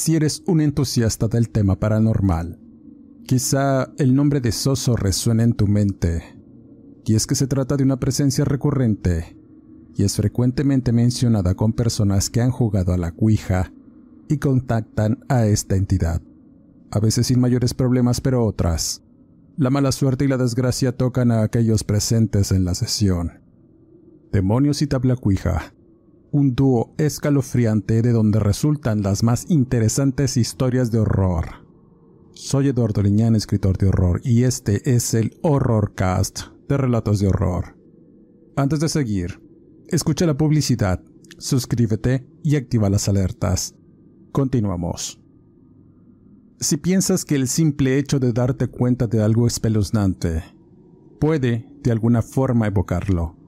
Si eres un entusiasta del tema paranormal, quizá el nombre de Soso resuene en tu mente. Y es que se trata de una presencia recurrente y es frecuentemente mencionada con personas que han jugado a la cuija y contactan a esta entidad. A veces sin mayores problemas, pero otras. La mala suerte y la desgracia tocan a aquellos presentes en la sesión. Demonios y tabla cuija un dúo escalofriante de donde resultan las más interesantes historias de horror. Soy Eduardo Liñán, escritor de horror, y este es el Horrorcast de Relatos de Horror. Antes de seguir, escucha la publicidad, suscríbete y activa las alertas. Continuamos. Si piensas que el simple hecho de darte cuenta de algo espeluznante puede de alguna forma evocarlo,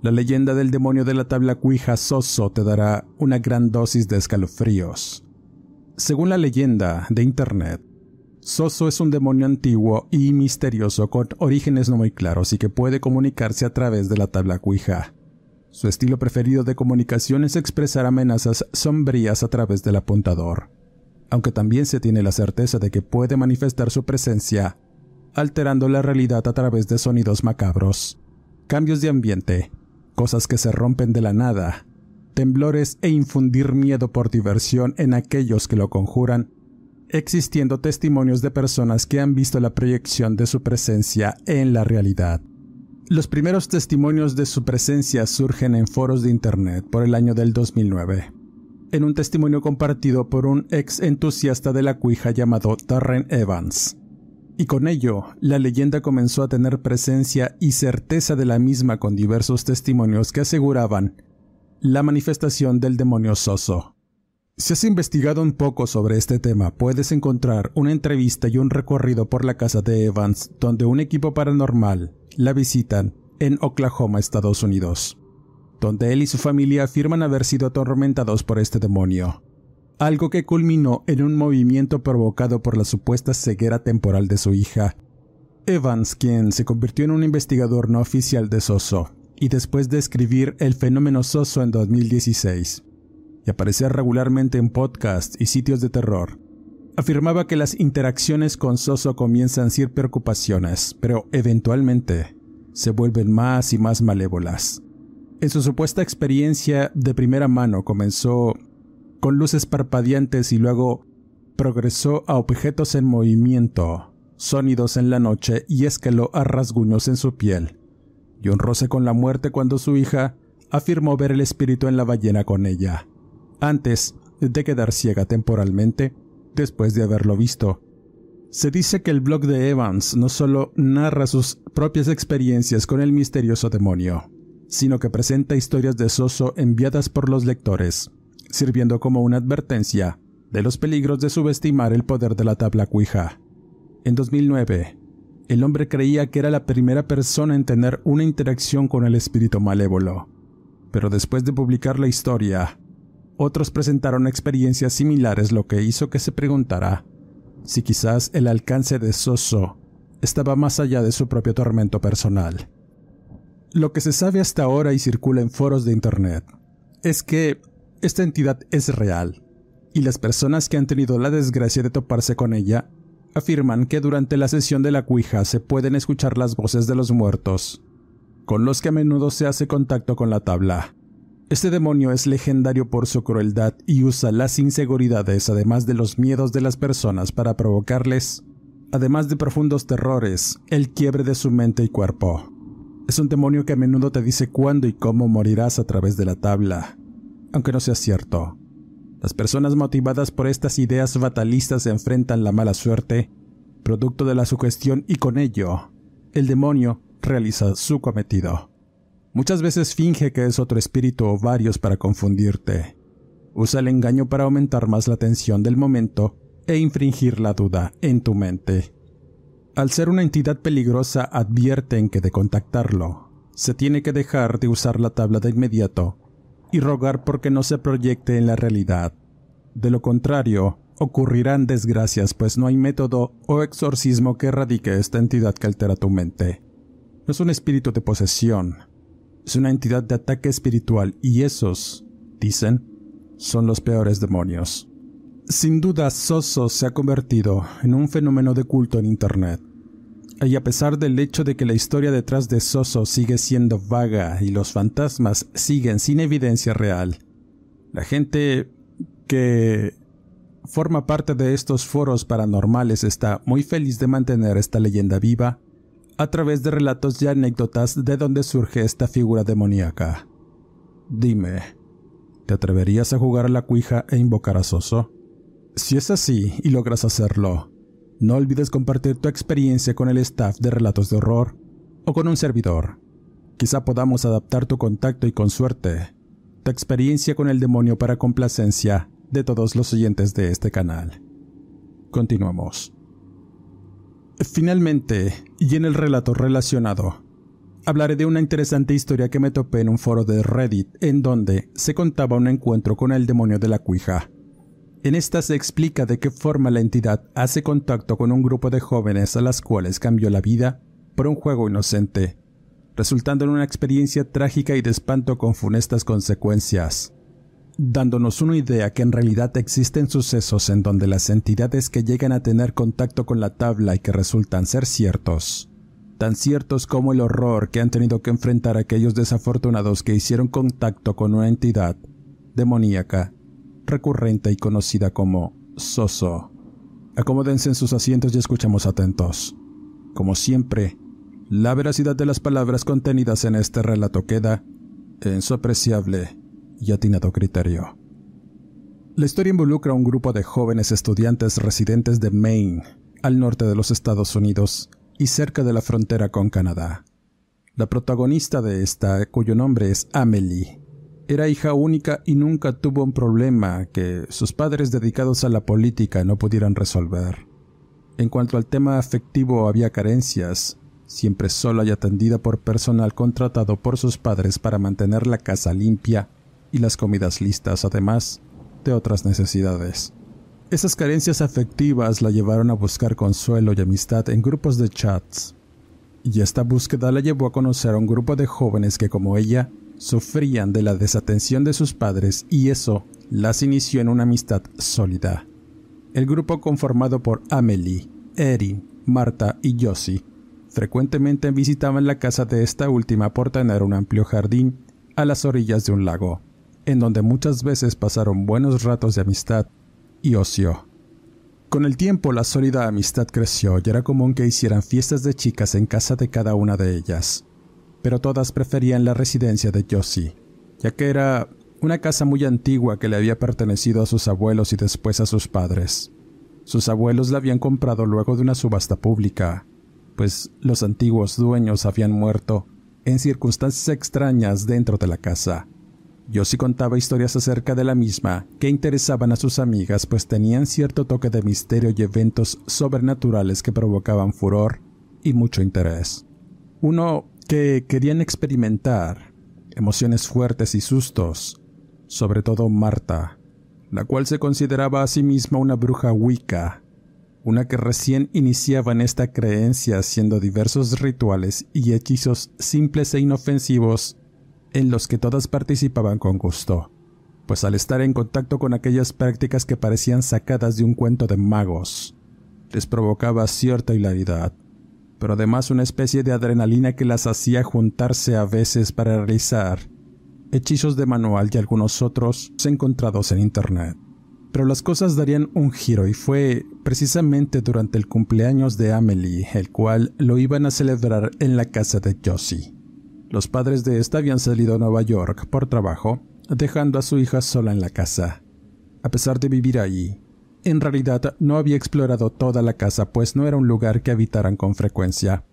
la leyenda del demonio de la tabla cuija Soso te dará una gran dosis de escalofríos. Según la leyenda de Internet, Soso es un demonio antiguo y misterioso con orígenes no muy claros y que puede comunicarse a través de la tabla cuija. Su estilo preferido de comunicación es expresar amenazas sombrías a través del apuntador, aunque también se tiene la certeza de que puede manifestar su presencia, alterando la realidad a través de sonidos macabros, cambios de ambiente, cosas que se rompen de la nada, temblores e infundir miedo por diversión en aquellos que lo conjuran, existiendo testimonios de personas que han visto la proyección de su presencia en la realidad. Los primeros testimonios de su presencia surgen en foros de Internet por el año del 2009, en un testimonio compartido por un ex entusiasta de la cuija llamado Darren Evans y con ello la leyenda comenzó a tener presencia y certeza de la misma con diversos testimonios que aseguraban la manifestación del demonio Soso. Si has investigado un poco sobre este tema, puedes encontrar una entrevista y un recorrido por la casa de Evans donde un equipo paranormal la visitan en Oklahoma, Estados Unidos, donde él y su familia afirman haber sido atormentados por este demonio algo que culminó en un movimiento provocado por la supuesta ceguera temporal de su hija. Evans, quien se convirtió en un investigador no oficial de Soso, y después de escribir El fenómeno Soso en 2016, y aparecer regularmente en podcasts y sitios de terror, afirmaba que las interacciones con Soso comienzan sin preocupaciones, pero eventualmente se vuelven más y más malévolas. En su supuesta experiencia de primera mano comenzó con luces parpadeantes y luego progresó a objetos en movimiento, sonidos en la noche y escaló a rasguños en su piel, y un roce con la muerte cuando su hija afirmó ver el espíritu en la ballena con ella, antes de quedar ciega temporalmente después de haberlo visto. Se dice que el blog de Evans no solo narra sus propias experiencias con el misterioso demonio, sino que presenta historias de Soso enviadas por los lectores, sirviendo como una advertencia de los peligros de subestimar el poder de la tabla cuija. En 2009, el hombre creía que era la primera persona en tener una interacción con el espíritu malévolo, pero después de publicar la historia, otros presentaron experiencias similares, lo que hizo que se preguntara si quizás el alcance de Soso estaba más allá de su propio tormento personal. Lo que se sabe hasta ahora y circula en foros de Internet es que esta entidad es real, y las personas que han tenido la desgracia de toparse con ella afirman que durante la sesión de la cuija se pueden escuchar las voces de los muertos, con los que a menudo se hace contacto con la tabla, Este demonio es legendario por su crueldad y usa las inseguridades además de los miedos de las personas para provocarles, además de profundos terrores, el quiebre de su mente y cuerpo. Es un demonio que a menudo te dice cuándo y cómo morirás a través de la tabla, aunque no sea cierto. Las personas motivadas por estas ideas fatalistas enfrentan la mala suerte, producto de la sugestión y con ello, el demonio realiza su cometido. Muchas veces finge que es otro espíritu o varios para confundirte. Usa el engaño para aumentar más la tensión del momento e infringir la duda en tu mente. Al ser una entidad peligrosa advierten que de contactarlo, se tiene que dejar de usar la tabla de inmediato y rogar porque no se proyecte en la realidad. De lo contrario, ocurrirán desgracias pues no hay método o exorcismo que erradique esta entidad que altera tu mente. No es un espíritu de posesión, es una entidad de ataque espiritual y esos, dicen, son los peores demonios. Sin duda, Soso se ha convertido en un fenómeno de culto en Internet. Y a pesar del hecho de que la historia detrás de Soso sigue siendo vaga y los fantasmas siguen sin evidencia real, la gente que forma parte de estos foros paranormales está muy feliz de mantener esta leyenda viva a través de relatos y anécdotas de donde surge esta figura demoníaca. Dime, ¿te atreverías a jugar a la cuija e invocar a Soso? Si es así y logras hacerlo, no olvides compartir tu experiencia con el staff de Relatos de Horror o con un servidor. Quizá podamos adaptar tu contacto y con suerte, tu experiencia con el demonio para complacencia de todos los oyentes de este canal. Continuamos. Finalmente, y en el relato relacionado, hablaré de una interesante historia que me topé en un foro de Reddit en donde se contaba un encuentro con el demonio de la cuija. En esta se explica de qué forma la entidad hace contacto con un grupo de jóvenes a las cuales cambió la vida por un juego inocente, resultando en una experiencia trágica y de espanto con funestas consecuencias, dándonos una idea que en realidad existen sucesos en donde las entidades que llegan a tener contacto con la tabla y que resultan ser ciertos, tan ciertos como el horror que han tenido que enfrentar aquellos desafortunados que hicieron contacto con una entidad demoníaca recurrente y conocida como Soso. Acomódense en sus asientos y escuchamos atentos. Como siempre, la veracidad de las palabras contenidas en este relato queda en su apreciable y atinado criterio. La historia involucra a un grupo de jóvenes estudiantes residentes de Maine, al norte de los Estados Unidos y cerca de la frontera con Canadá. La protagonista de esta, cuyo nombre es Amelie, era hija única y nunca tuvo un problema que sus padres dedicados a la política no pudieran resolver. En cuanto al tema afectivo había carencias, siempre sola y atendida por personal contratado por sus padres para mantener la casa limpia y las comidas listas, además de otras necesidades. Esas carencias afectivas la llevaron a buscar consuelo y amistad en grupos de chats, y esta búsqueda la llevó a conocer a un grupo de jóvenes que como ella sufrían de la desatención de sus padres y eso las inició en una amistad sólida. El grupo conformado por Amelie, Erin, Marta y Josie frecuentemente visitaban la casa de esta última por tener un amplio jardín a las orillas de un lago, en donde muchas veces pasaron buenos ratos de amistad y ocio. Con el tiempo la sólida amistad creció y era común que hicieran fiestas de chicas en casa de cada una de ellas pero todas preferían la residencia de Josie, ya que era una casa muy antigua que le había pertenecido a sus abuelos y después a sus padres. Sus abuelos la habían comprado luego de una subasta pública, pues los antiguos dueños habían muerto en circunstancias extrañas dentro de la casa. Josie contaba historias acerca de la misma que interesaban a sus amigas, pues tenían cierto toque de misterio y eventos sobrenaturales que provocaban furor y mucho interés. Uno que querían experimentar emociones fuertes y sustos, sobre todo Marta, la cual se consideraba a sí misma una bruja wicca, una que recién iniciaba en esta creencia haciendo diversos rituales y hechizos simples e inofensivos en los que todas participaban con gusto, pues al estar en contacto con aquellas prácticas que parecían sacadas de un cuento de magos, les provocaba cierta hilaridad pero además una especie de adrenalina que las hacía juntarse a veces para realizar hechizos de manual y algunos otros encontrados en Internet. Pero las cosas darían un giro y fue precisamente durante el cumpleaños de Amelie, el cual lo iban a celebrar en la casa de Josie. Los padres de esta habían salido a Nueva York por trabajo, dejando a su hija sola en la casa. A pesar de vivir allí, en realidad no había explorado toda la casa, pues no era un lugar que habitaran con frecuencia,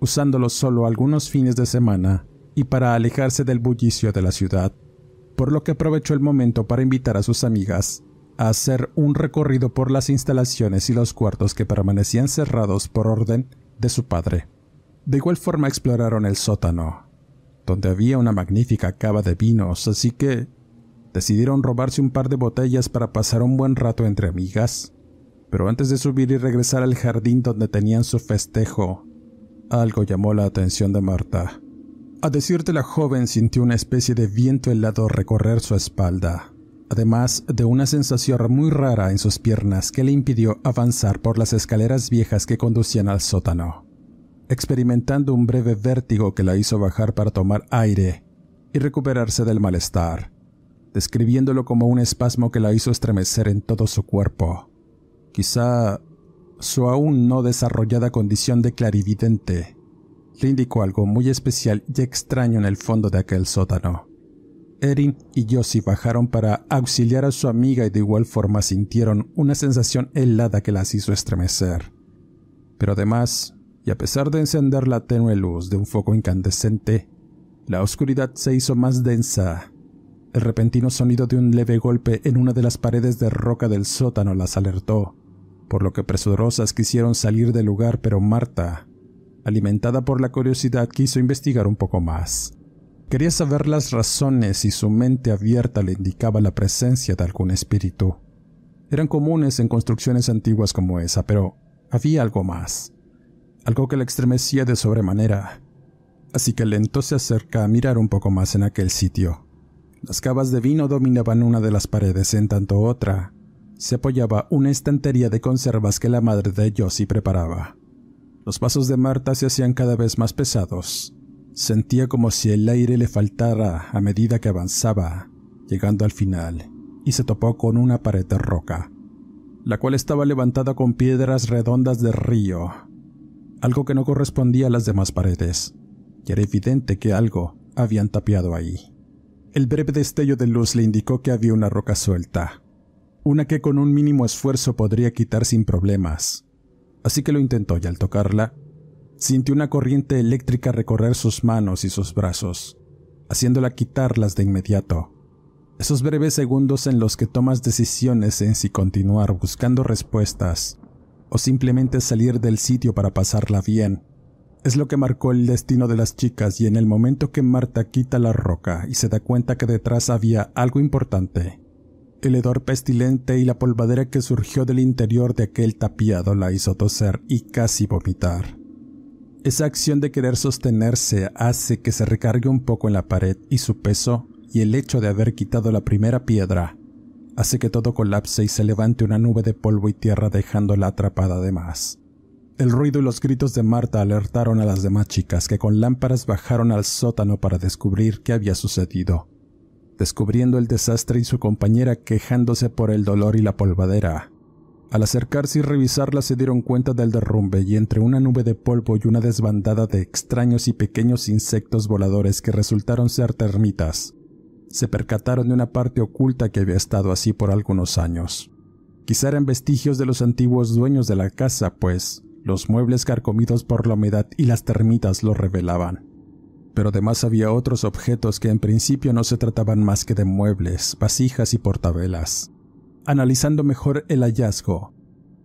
usándolo solo algunos fines de semana y para alejarse del bullicio de la ciudad, por lo que aprovechó el momento para invitar a sus amigas a hacer un recorrido por las instalaciones y los cuartos que permanecían cerrados por orden de su padre. De igual forma exploraron el sótano, donde había una magnífica cava de vinos, así que decidieron robarse un par de botellas para pasar un buen rato entre amigas. Pero antes de subir y regresar al jardín donde tenían su festejo, algo llamó la atención de Marta. A decirte la joven sintió una especie de viento helado recorrer su espalda, además de una sensación muy rara en sus piernas que le impidió avanzar por las escaleras viejas que conducían al sótano, experimentando un breve vértigo que la hizo bajar para tomar aire y recuperarse del malestar describiéndolo como un espasmo que la hizo estremecer en todo su cuerpo. Quizá su aún no desarrollada condición de clarividente le indicó algo muy especial y extraño en el fondo de aquel sótano. Erin y Josie bajaron para auxiliar a su amiga y de igual forma sintieron una sensación helada que las hizo estremecer. Pero además, y a pesar de encender la tenue luz de un foco incandescente, la oscuridad se hizo más densa el repentino sonido de un leve golpe en una de las paredes de roca del sótano las alertó, por lo que presurosas quisieron salir del lugar, pero Marta, alimentada por la curiosidad, quiso investigar un poco más. Quería saber las razones y su mente abierta le indicaba la presencia de algún espíritu. Eran comunes en construcciones antiguas como esa, pero había algo más, algo que le estremecía de sobremanera. Así que lento se acerca a mirar un poco más en aquel sitio. Las cavas de vino dominaban una de las paredes, en tanto otra se apoyaba una estantería de conservas que la madre de Josie preparaba. Los pasos de Marta se hacían cada vez más pesados. Sentía como si el aire le faltara a medida que avanzaba, llegando al final, y se topó con una pared de roca, la cual estaba levantada con piedras redondas de río, algo que no correspondía a las demás paredes, y era evidente que algo habían tapiado ahí. El breve destello de luz le indicó que había una roca suelta, una que con un mínimo esfuerzo podría quitar sin problemas. Así que lo intentó y al tocarla, sintió una corriente eléctrica recorrer sus manos y sus brazos, haciéndola quitarlas de inmediato. Esos breves segundos en los que tomas decisiones en si continuar buscando respuestas o simplemente salir del sitio para pasarla bien, es lo que marcó el destino de las chicas y en el momento que Marta quita la roca y se da cuenta que detrás había algo importante, el hedor pestilente y la polvadera que surgió del interior de aquel tapiado la hizo toser y casi vomitar. Esa acción de querer sostenerse hace que se recargue un poco en la pared y su peso y el hecho de haber quitado la primera piedra hace que todo colapse y se levante una nube de polvo y tierra dejándola atrapada de más. El ruido y los gritos de Marta alertaron a las demás chicas que con lámparas bajaron al sótano para descubrir qué había sucedido, descubriendo el desastre y su compañera quejándose por el dolor y la polvadera. Al acercarse y revisarla se dieron cuenta del derrumbe y entre una nube de polvo y una desbandada de extraños y pequeños insectos voladores que resultaron ser termitas, se percataron de una parte oculta que había estado así por algunos años. Quizá eran vestigios de los antiguos dueños de la casa, pues los muebles carcomidos por la humedad y las termitas lo revelaban. Pero además había otros objetos que en principio no se trataban más que de muebles, vasijas y portavelas. Analizando mejor el hallazgo,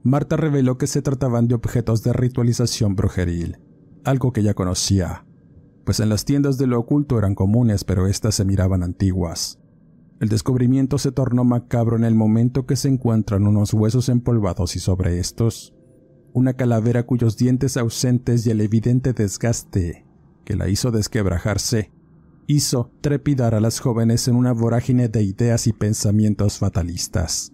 Marta reveló que se trataban de objetos de ritualización brujeril, algo que ya conocía, pues en las tiendas de lo oculto eran comunes pero éstas se miraban antiguas. El descubrimiento se tornó macabro en el momento que se encuentran unos huesos empolvados y sobre estos una calavera cuyos dientes ausentes y el evidente desgaste que la hizo desquebrajarse, hizo trepidar a las jóvenes en una vorágine de ideas y pensamientos fatalistas.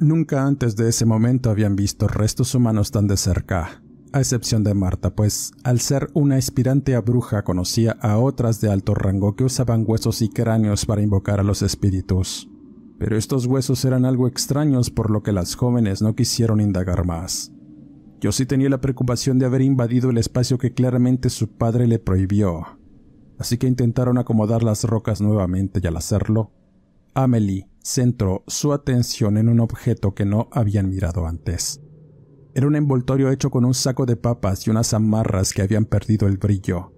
Nunca antes de ese momento habían visto restos humanos tan de cerca, a excepción de Marta, pues al ser una aspirante a bruja conocía a otras de alto rango que usaban huesos y cráneos para invocar a los espíritus. Pero estos huesos eran algo extraños por lo que las jóvenes no quisieron indagar más. Yo sí tenía la preocupación de haber invadido el espacio que claramente su padre le prohibió, así que intentaron acomodar las rocas nuevamente y al hacerlo, Amelie centró su atención en un objeto que no habían mirado antes. Era un envoltorio hecho con un saco de papas y unas amarras que habían perdido el brillo.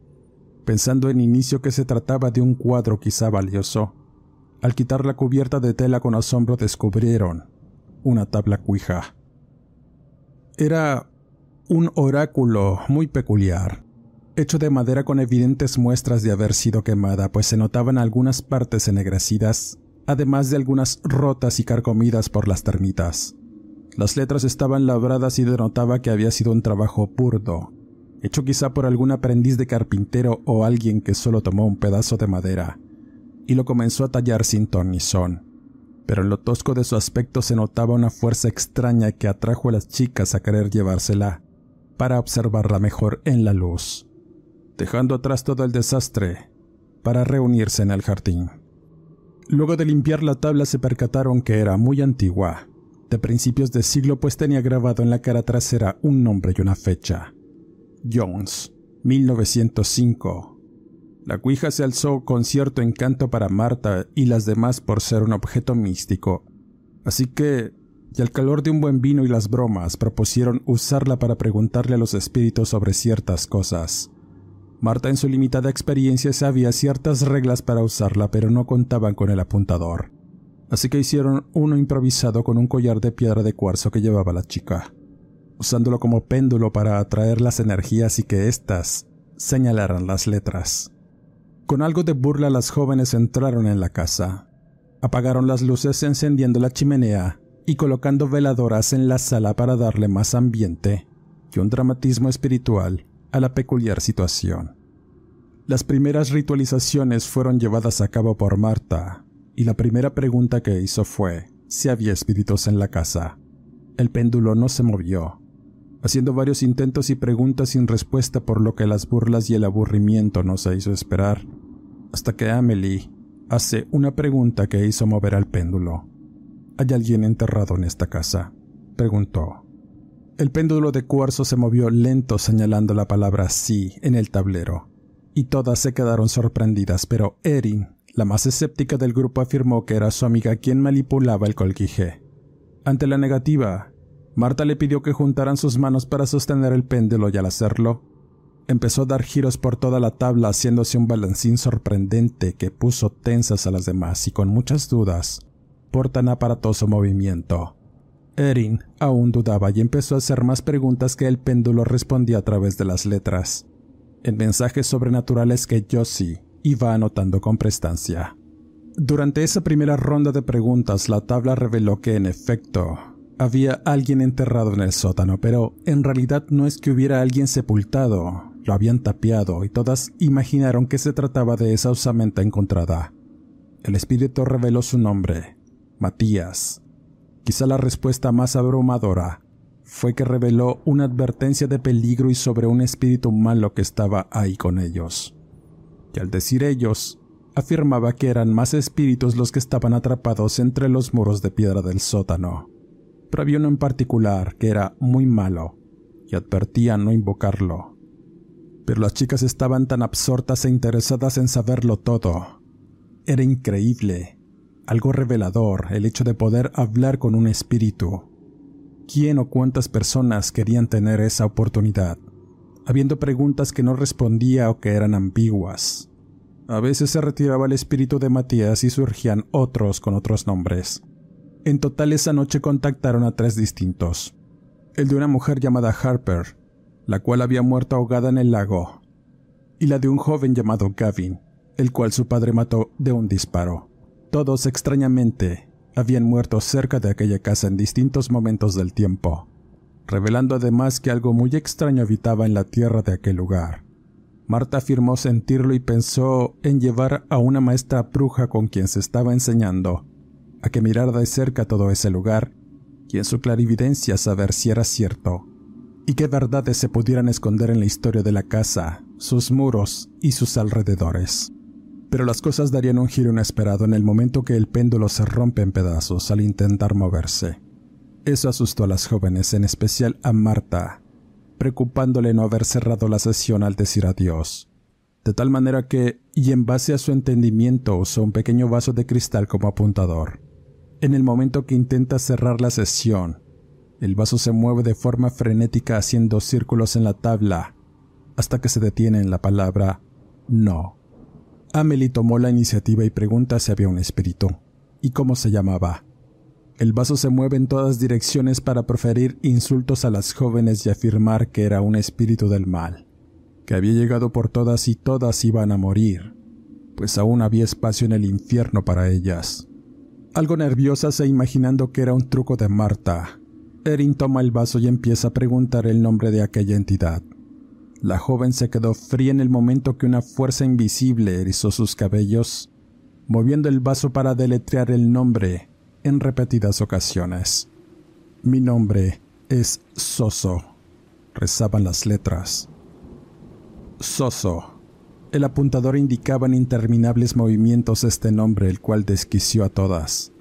Pensando en inicio que se trataba de un cuadro quizá valioso, al quitar la cubierta de tela con asombro descubrieron una tabla cuija. Era un oráculo muy peculiar, hecho de madera con evidentes muestras de haber sido quemada, pues se notaban algunas partes ennegrecidas, además de algunas rotas y carcomidas por las termitas. Las letras estaban labradas y denotaba que había sido un trabajo burdo, hecho quizá por algún aprendiz de carpintero o alguien que solo tomó un pedazo de madera y lo comenzó a tallar sin ton ni son. Pero en lo tosco de su aspecto se notaba una fuerza extraña que atrajo a las chicas a querer llevársela para observarla mejor en la luz, dejando atrás todo el desastre para reunirse en el jardín. Luego de limpiar la tabla se percataron que era muy antigua de principios de siglo, pues tenía grabado en la cara trasera un nombre y una fecha. Jones, 1905. La cuija se alzó con cierto encanto para Marta y las demás por ser un objeto místico. Así que, y al calor de un buen vino y las bromas, propusieron usarla para preguntarle a los espíritus sobre ciertas cosas. Marta en su limitada experiencia sabía ciertas reglas para usarla, pero no contaban con el apuntador así que hicieron uno improvisado con un collar de piedra de cuarzo que llevaba la chica, usándolo como péndulo para atraer las energías y que éstas señalaran las letras. Con algo de burla las jóvenes entraron en la casa, apagaron las luces encendiendo la chimenea y colocando veladoras en la sala para darle más ambiente y un dramatismo espiritual a la peculiar situación. Las primeras ritualizaciones fueron llevadas a cabo por Marta, y la primera pregunta que hizo fue si había espíritus en la casa. El péndulo no se movió, haciendo varios intentos y preguntas sin respuesta por lo que las burlas y el aburrimiento no se hizo esperar, hasta que Amelie hace una pregunta que hizo mover al péndulo. ¿Hay alguien enterrado en esta casa? preguntó. El péndulo de cuarzo se movió lento señalando la palabra sí en el tablero, y todas se quedaron sorprendidas, pero Erin la más escéptica del grupo afirmó que era su amiga quien manipulaba el colquije. Ante la negativa, Marta le pidió que juntaran sus manos para sostener el péndulo y al hacerlo, empezó a dar giros por toda la tabla haciéndose un balancín sorprendente que puso tensas a las demás y con muchas dudas por tan aparatoso movimiento. Erin aún dudaba y empezó a hacer más preguntas que el péndulo respondía a través de las letras, en mensajes sobrenaturales que Josie iba anotando con prestancia. Durante esa primera ronda de preguntas, la tabla reveló que, en efecto, había alguien enterrado en el sótano, pero en realidad no es que hubiera alguien sepultado, lo habían tapiado y todas imaginaron que se trataba de esa osamenta encontrada. El espíritu reveló su nombre, Matías. Quizá la respuesta más abrumadora fue que reveló una advertencia de peligro y sobre un espíritu malo que estaba ahí con ellos y al decir ellos, afirmaba que eran más espíritus los que estaban atrapados entre los muros de piedra del sótano. Pero había uno en particular que era muy malo y advertía no invocarlo. Pero las chicas estaban tan absortas e interesadas en saberlo todo. Era increíble, algo revelador el hecho de poder hablar con un espíritu. ¿Quién o cuántas personas querían tener esa oportunidad? habiendo preguntas que no respondía o que eran ambiguas. A veces se retiraba el espíritu de Matías y surgían otros con otros nombres. En total esa noche contactaron a tres distintos. El de una mujer llamada Harper, la cual había muerto ahogada en el lago, y la de un joven llamado Gavin, el cual su padre mató de un disparo. Todos extrañamente habían muerto cerca de aquella casa en distintos momentos del tiempo revelando además que algo muy extraño habitaba en la tierra de aquel lugar. Marta afirmó sentirlo y pensó en llevar a una maestra bruja con quien se estaba enseñando a que mirara de cerca todo ese lugar y en su clarividencia saber si era cierto y qué verdades se pudieran esconder en la historia de la casa, sus muros y sus alrededores. Pero las cosas darían un giro inesperado en el momento que el péndulo se rompe en pedazos al intentar moverse. Eso asustó a las jóvenes, en especial a Marta, preocupándole no haber cerrado la sesión al decir adiós. De tal manera que, y en base a su entendimiento, usó un pequeño vaso de cristal como apuntador. En el momento que intenta cerrar la sesión, el vaso se mueve de forma frenética haciendo círculos en la tabla, hasta que se detiene en la palabra no. Amelie tomó la iniciativa y pregunta si había un espíritu, y cómo se llamaba. El vaso se mueve en todas direcciones para proferir insultos a las jóvenes y afirmar que era un espíritu del mal, que había llegado por todas y todas iban a morir, pues aún había espacio en el infierno para ellas. Algo nerviosas e imaginando que era un truco de Marta, Erin toma el vaso y empieza a preguntar el nombre de aquella entidad. La joven se quedó fría en el momento que una fuerza invisible erizó sus cabellos, moviendo el vaso para deletrear el nombre en repetidas ocasiones. Mi nombre es Soso, rezaban las letras. Soso. El apuntador indicaba en interminables movimientos este nombre, el cual desquició a todas.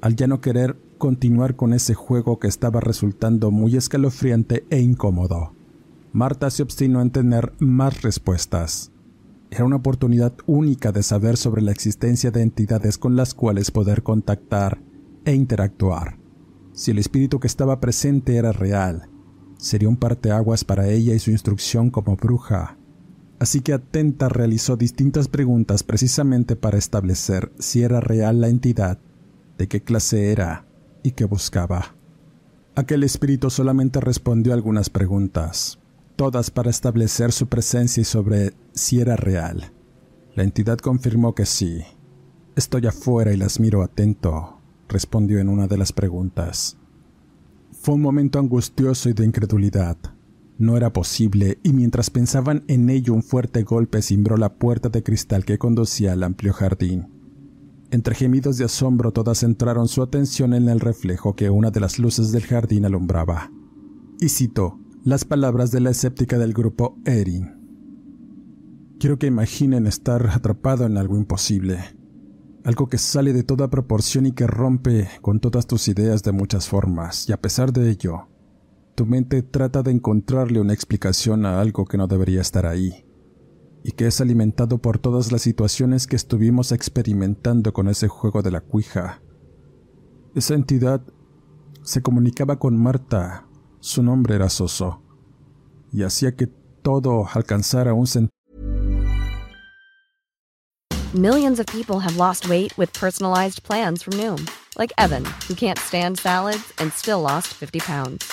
Al ya no querer continuar con ese juego que estaba resultando muy escalofriante e incómodo, Marta se obstinó en tener más respuestas. Era una oportunidad única de saber sobre la existencia de entidades con las cuales poder contactar e interactuar. Si el espíritu que estaba presente era real, sería un parteaguas para ella y su instrucción como bruja. Así que atenta realizó distintas preguntas precisamente para establecer si era real la entidad, de qué clase era y qué buscaba. Aquel espíritu solamente respondió algunas preguntas, todas para establecer su presencia y sobre si era real. La entidad confirmó que sí. Estoy afuera y las miro atento, respondió en una de las preguntas. Fue un momento angustioso y de incredulidad. No era posible, y mientras pensaban en ello un fuerte golpe cimbró la puerta de cristal que conducía al amplio jardín. Entre gemidos de asombro todas centraron su atención en el reflejo que una de las luces del jardín alumbraba. Y citó las palabras de la escéptica del grupo Erin. Quiero que imaginen estar atrapado en algo imposible, algo que sale de toda proporción y que rompe con todas tus ideas de muchas formas, y a pesar de ello, tu mente trata de encontrarle una explicación a algo que no debería estar ahí, y que es alimentado por todas las situaciones que estuvimos experimentando con ese juego de la cuija. Esa entidad se comunicaba con Marta, su nombre era Soso, y hacía que todo alcanzara un sentido Millions of people have lost weight with personalized plans from Noom, like Evan, who can't stand salads and still lost 50 pounds.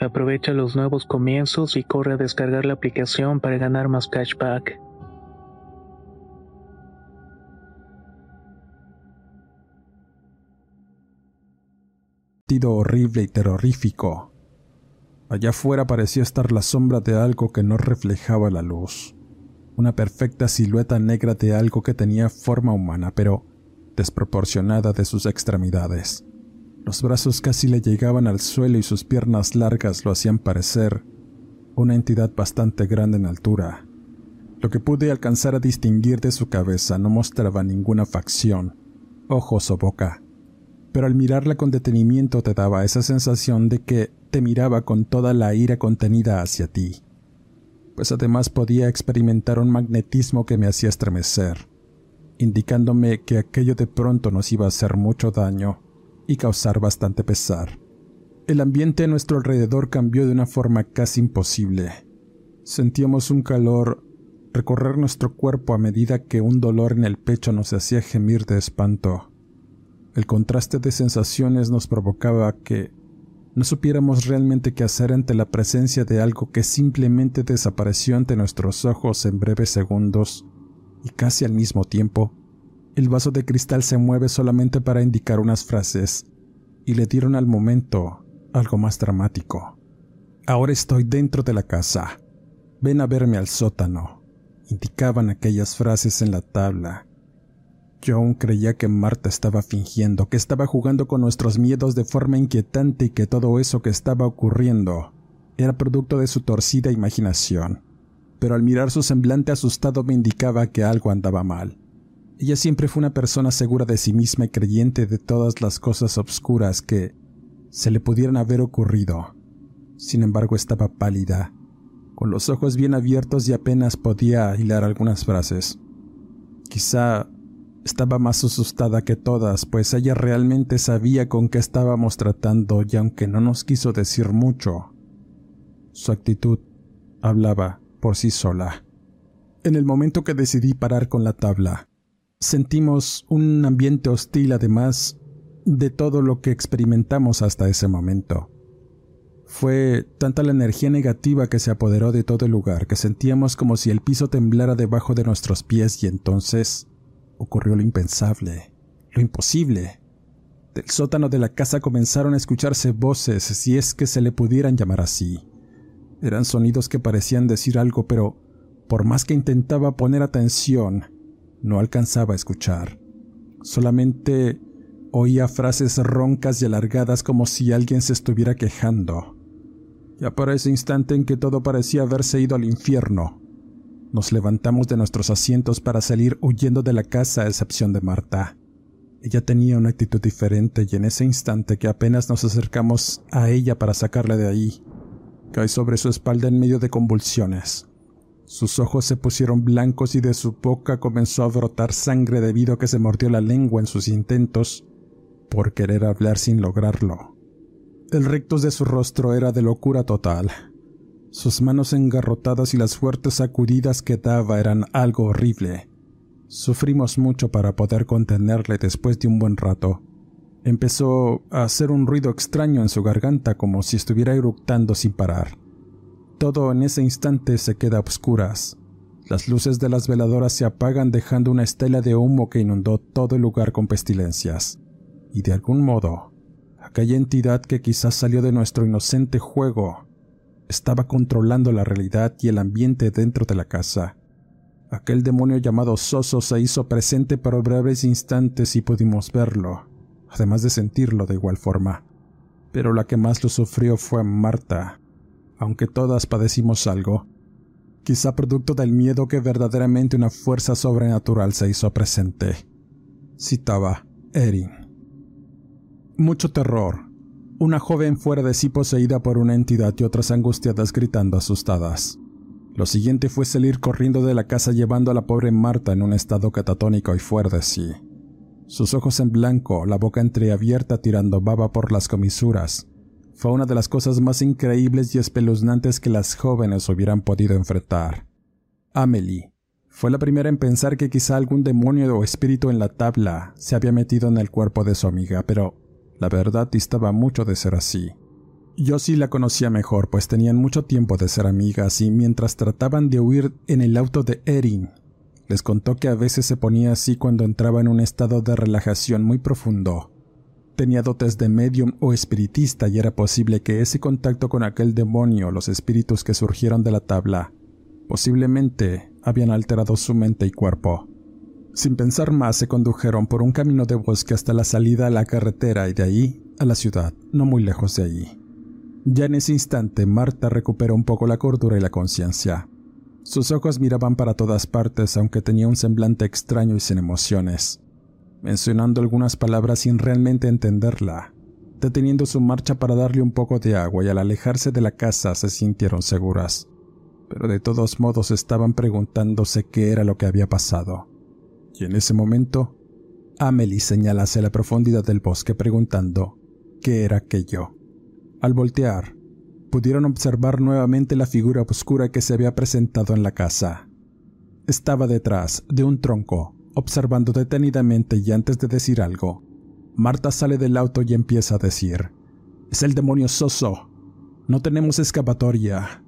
Aprovecha los nuevos comienzos y corre a descargar la aplicación para ganar más cashback. Horrible y terrorífico. Allá afuera parecía estar la sombra de algo que no reflejaba la luz. Una perfecta silueta negra de algo que tenía forma humana, pero desproporcionada de sus extremidades. Los brazos casi le llegaban al suelo y sus piernas largas lo hacían parecer una entidad bastante grande en altura. Lo que pude alcanzar a distinguir de su cabeza no mostraba ninguna facción, ojos o boca, pero al mirarla con detenimiento te daba esa sensación de que te miraba con toda la ira contenida hacia ti, pues además podía experimentar un magnetismo que me hacía estremecer, indicándome que aquello de pronto nos iba a hacer mucho daño y causar bastante pesar. El ambiente a nuestro alrededor cambió de una forma casi imposible. Sentíamos un calor recorrer nuestro cuerpo a medida que un dolor en el pecho nos hacía gemir de espanto. El contraste de sensaciones nos provocaba que no supiéramos realmente qué hacer ante la presencia de algo que simplemente desapareció ante nuestros ojos en breves segundos y casi al mismo tiempo el vaso de cristal se mueve solamente para indicar unas frases, y le dieron al momento algo más dramático. Ahora estoy dentro de la casa. Ven a verme al sótano. Indicaban aquellas frases en la tabla. Aún creía que Marta estaba fingiendo, que estaba jugando con nuestros miedos de forma inquietante y que todo eso que estaba ocurriendo era producto de su torcida imaginación. Pero al mirar su semblante asustado me indicaba que algo andaba mal. Ella siempre fue una persona segura de sí misma y creyente de todas las cosas obscuras que se le pudieran haber ocurrido. Sin embargo, estaba pálida, con los ojos bien abiertos y apenas podía hilar algunas frases. Quizá estaba más asustada que todas, pues ella realmente sabía con qué estábamos tratando y aunque no nos quiso decir mucho, su actitud hablaba por sí sola. En el momento que decidí parar con la tabla, Sentimos un ambiente hostil además de todo lo que experimentamos hasta ese momento. Fue tanta la energía negativa que se apoderó de todo el lugar que sentíamos como si el piso temblara debajo de nuestros pies y entonces ocurrió lo impensable, lo imposible. Del sótano de la casa comenzaron a escucharse voces, si es que se le pudieran llamar así. Eran sonidos que parecían decir algo, pero por más que intentaba poner atención, no alcanzaba a escuchar. Solamente oía frases roncas y alargadas como si alguien se estuviera quejando. Ya para ese instante en que todo parecía haberse ido al infierno, nos levantamos de nuestros asientos para salir huyendo de la casa a excepción de Marta. Ella tenía una actitud diferente y en ese instante que apenas nos acercamos a ella para sacarla de ahí, cae sobre su espalda en medio de convulsiones. Sus ojos se pusieron blancos y de su boca comenzó a brotar sangre debido a que se mordió la lengua en sus intentos por querer hablar sin lograrlo. El rectus de su rostro era de locura total. Sus manos engarrotadas y las fuertes sacudidas que daba eran algo horrible. Sufrimos mucho para poder contenerle después de un buen rato. Empezó a hacer un ruido extraño en su garganta como si estuviera eructando sin parar. Todo en ese instante se queda a oscuras. Las luces de las veladoras se apagan dejando una estela de humo que inundó todo el lugar con pestilencias. Y de algún modo, aquella entidad que quizás salió de nuestro inocente juego estaba controlando la realidad y el ambiente dentro de la casa. Aquel demonio llamado Soso se hizo presente por breves instantes y pudimos verlo, además de sentirlo de igual forma. Pero la que más lo sufrió fue Marta, aunque todas padecimos algo. quizá producto del miedo que verdaderamente una fuerza sobrenatural se hizo presente. Citaba Erin. Mucho terror. Una joven fuera de sí poseída por una entidad y otras angustiadas gritando asustadas. Lo siguiente fue salir corriendo de la casa llevando a la pobre Marta en un estado catatónico y fuera de sí. Sus ojos en blanco, la boca entreabierta tirando baba por las comisuras. Fue una de las cosas más increíbles y espeluznantes que las jóvenes hubieran podido enfrentar. Amelie fue la primera en pensar que quizá algún demonio o espíritu en la tabla se había metido en el cuerpo de su amiga, pero la verdad distaba mucho de ser así. Yo sí la conocía mejor, pues tenían mucho tiempo de ser amigas y mientras trataban de huir en el auto de Erin, les contó que a veces se ponía así cuando entraba en un estado de relajación muy profundo. Tenía dotes de medium o espiritista y era posible que ese contacto con aquel demonio, los espíritus que surgieron de la tabla, posiblemente habían alterado su mente y cuerpo. Sin pensar más, se condujeron por un camino de bosque hasta la salida a la carretera y de ahí a la ciudad, no muy lejos de allí. Ya en ese instante, Marta recuperó un poco la cordura y la conciencia. Sus ojos miraban para todas partes, aunque tenía un semblante extraño y sin emociones, mencionando algunas palabras sin realmente entenderla, deteniendo su marcha para darle un poco de agua y al alejarse de la casa se sintieron seguras, pero de todos modos estaban preguntándose qué era lo que había pasado. Y en ese momento, Amelie señala hacia la profundidad del bosque preguntando qué era aquello. Al voltear, pudieron observar nuevamente la figura oscura que se había presentado en la casa. Estaba detrás de un tronco, observando detenidamente y antes de decir algo, Marta sale del auto y empieza a decir, Es el demonio Soso. No tenemos escapatoria.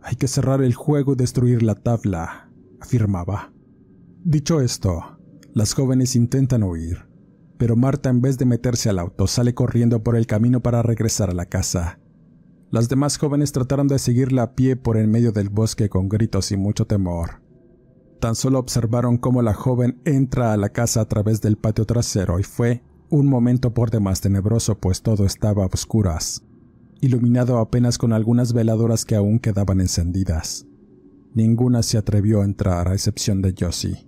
Hay que cerrar el juego y destruir la tabla, afirmaba. Dicho esto, las jóvenes intentan huir, pero Marta en vez de meterse al auto sale corriendo por el camino para regresar a la casa. Las demás jóvenes trataron de seguirla a pie por en medio del bosque con gritos y mucho temor. Tan solo observaron cómo la joven entra a la casa a través del patio trasero y fue un momento por demás tenebroso pues todo estaba a oscuras, iluminado apenas con algunas veladoras que aún quedaban encendidas. Ninguna se atrevió a entrar a excepción de Josie.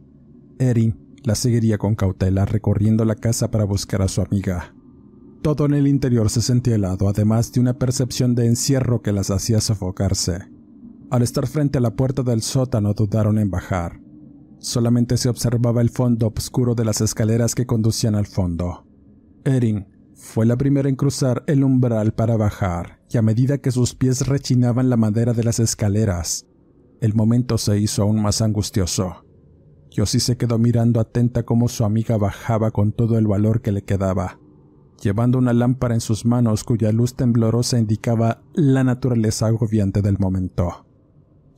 Erin la seguiría con cautela recorriendo la casa para buscar a su amiga. Todo en el interior se sentía helado, además de una percepción de encierro que las hacía sofocarse. Al estar frente a la puerta del sótano dudaron en bajar. Solamente se observaba el fondo oscuro de las escaleras que conducían al fondo. Erin fue la primera en cruzar el umbral para bajar, y a medida que sus pies rechinaban la madera de las escaleras, el momento se hizo aún más angustioso. Yossi se quedó mirando atenta cómo su amiga bajaba con todo el valor que le quedaba, llevando una lámpara en sus manos cuya luz temblorosa indicaba la naturaleza agobiante del momento.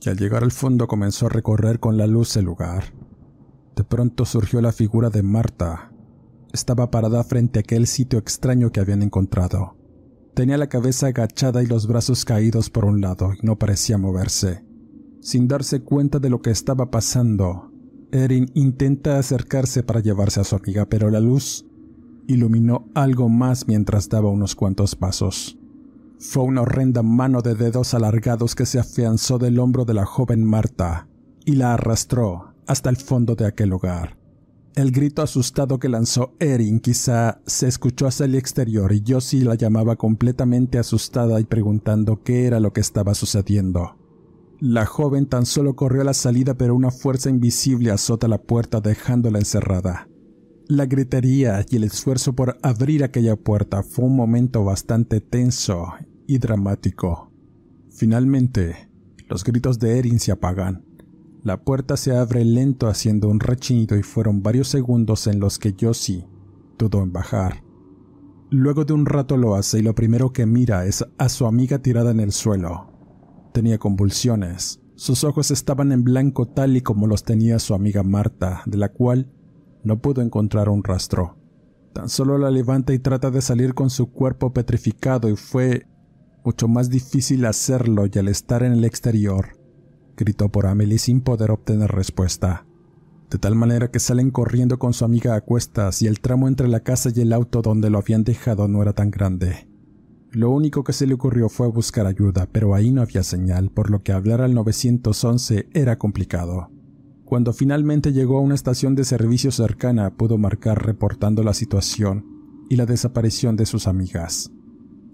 Y al llegar al fondo comenzó a recorrer con la luz el lugar. De pronto surgió la figura de Marta. Estaba parada frente a aquel sitio extraño que habían encontrado. Tenía la cabeza agachada y los brazos caídos por un lado y no parecía moverse. Sin darse cuenta de lo que estaba pasando, Erin intenta acercarse para llevarse a su amiga, pero la luz iluminó algo más mientras daba unos cuantos pasos. Fue una horrenda mano de dedos alargados que se afianzó del hombro de la joven Marta y la arrastró hasta el fondo de aquel hogar. El grito asustado que lanzó Erin quizá se escuchó hacia el exterior y Josie la llamaba completamente asustada y preguntando qué era lo que estaba sucediendo. La joven tan solo corrió a la salida pero una fuerza invisible azota la puerta dejándola encerrada. La gritería y el esfuerzo por abrir aquella puerta fue un momento bastante tenso y dramático. Finalmente, los gritos de Erin se apagan. La puerta se abre lento haciendo un rechinido y fueron varios segundos en los que Josie dudó en bajar. Luego de un rato lo hace y lo primero que mira es a su amiga tirada en el suelo, Tenía convulsiones. Sus ojos estaban en blanco tal y como los tenía su amiga Marta, de la cual no pudo encontrar un rastro. Tan solo la levanta y trata de salir con su cuerpo petrificado y fue mucho más difícil hacerlo y al estar en el exterior, gritó por Amelie sin poder obtener respuesta. De tal manera que salen corriendo con su amiga a cuestas y el tramo entre la casa y el auto donde lo habían dejado no era tan grande. Lo único que se le ocurrió fue buscar ayuda, pero ahí no había señal, por lo que hablar al 911 era complicado. Cuando finalmente llegó a una estación de servicio cercana, pudo marcar reportando la situación y la desaparición de sus amigas.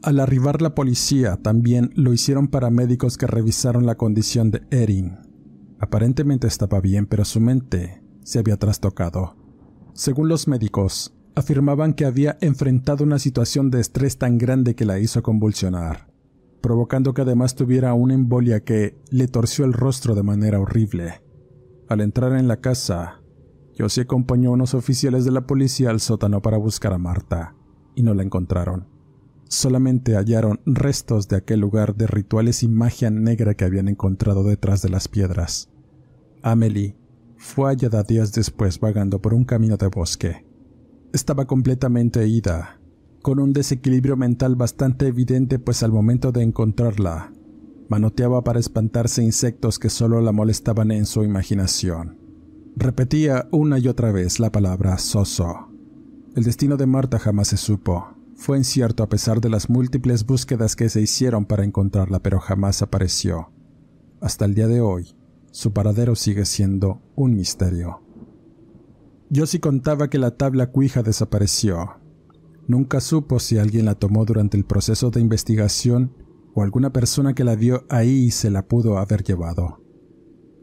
Al arribar la policía, también lo hicieron paramédicos que revisaron la condición de Erin. Aparentemente estaba bien, pero su mente se había trastocado. Según los médicos, afirmaban que había enfrentado una situación de estrés tan grande que la hizo convulsionar, provocando que además tuviera una embolia que le torció el rostro de manera horrible. Al entrar en la casa, Josie acompañó a unos oficiales de la policía al sótano para buscar a Marta, y no la encontraron. Solamente hallaron restos de aquel lugar de rituales y magia negra que habían encontrado detrás de las piedras. Amelie fue hallada días después vagando por un camino de bosque. Estaba completamente ida, con un desequilibrio mental bastante evidente pues al momento de encontrarla, manoteaba para espantarse insectos que solo la molestaban en su imaginación. Repetía una y otra vez la palabra soso. El destino de Marta jamás se supo. Fue incierto a pesar de las múltiples búsquedas que se hicieron para encontrarla, pero jamás apareció. Hasta el día de hoy, su paradero sigue siendo un misterio. sí contaba que la tabla cuija desapareció. Nunca supo si alguien la tomó durante el proceso de investigación o alguna persona que la vio ahí se la pudo haber llevado.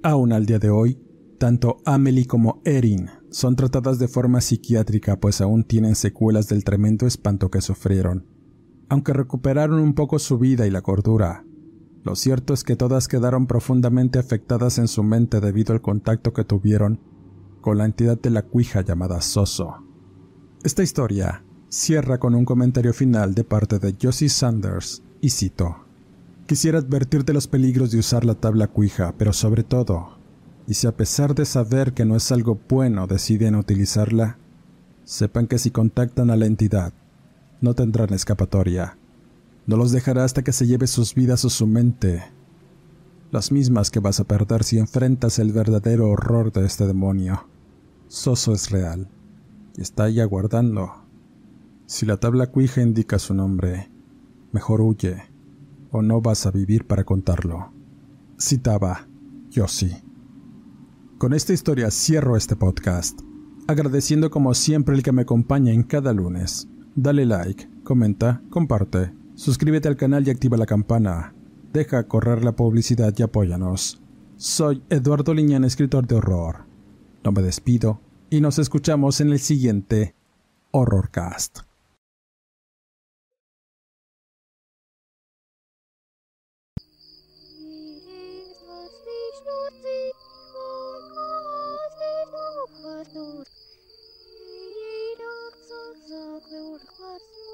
Aún al día de hoy, tanto Amelie como Erin son tratadas de forma psiquiátrica pues aún tienen secuelas del tremendo espanto que sufrieron. Aunque recuperaron un poco su vida y la cordura, lo cierto es que todas quedaron profundamente afectadas en su mente debido al contacto que tuvieron con la entidad de la cuija llamada Soso. Esta historia cierra con un comentario final de parte de Josie Sanders y cito: Quisiera advertirte los peligros de usar la tabla cuija, pero sobre todo, y si a pesar de saber que no es algo bueno deciden utilizarla, sepan que si contactan a la entidad, no tendrán escapatoria. No los dejará hasta que se lleve sus vidas o su mente, las mismas que vas a perder si enfrentas el verdadero horror de este demonio. Soso es real, y está ahí aguardando. Si la tabla cuija indica su nombre, mejor huye, o no vas a vivir para contarlo. Citaba, yo sí. Con esta historia cierro este podcast, agradeciendo como siempre el que me acompaña en cada lunes. Dale like, comenta, comparte, suscríbete al canal y activa la campana. Deja correr la publicidad y apóyanos. Soy Eduardo Liñán, escritor de horror. No me despido y nos escuchamos en el siguiente Horrorcast. would close.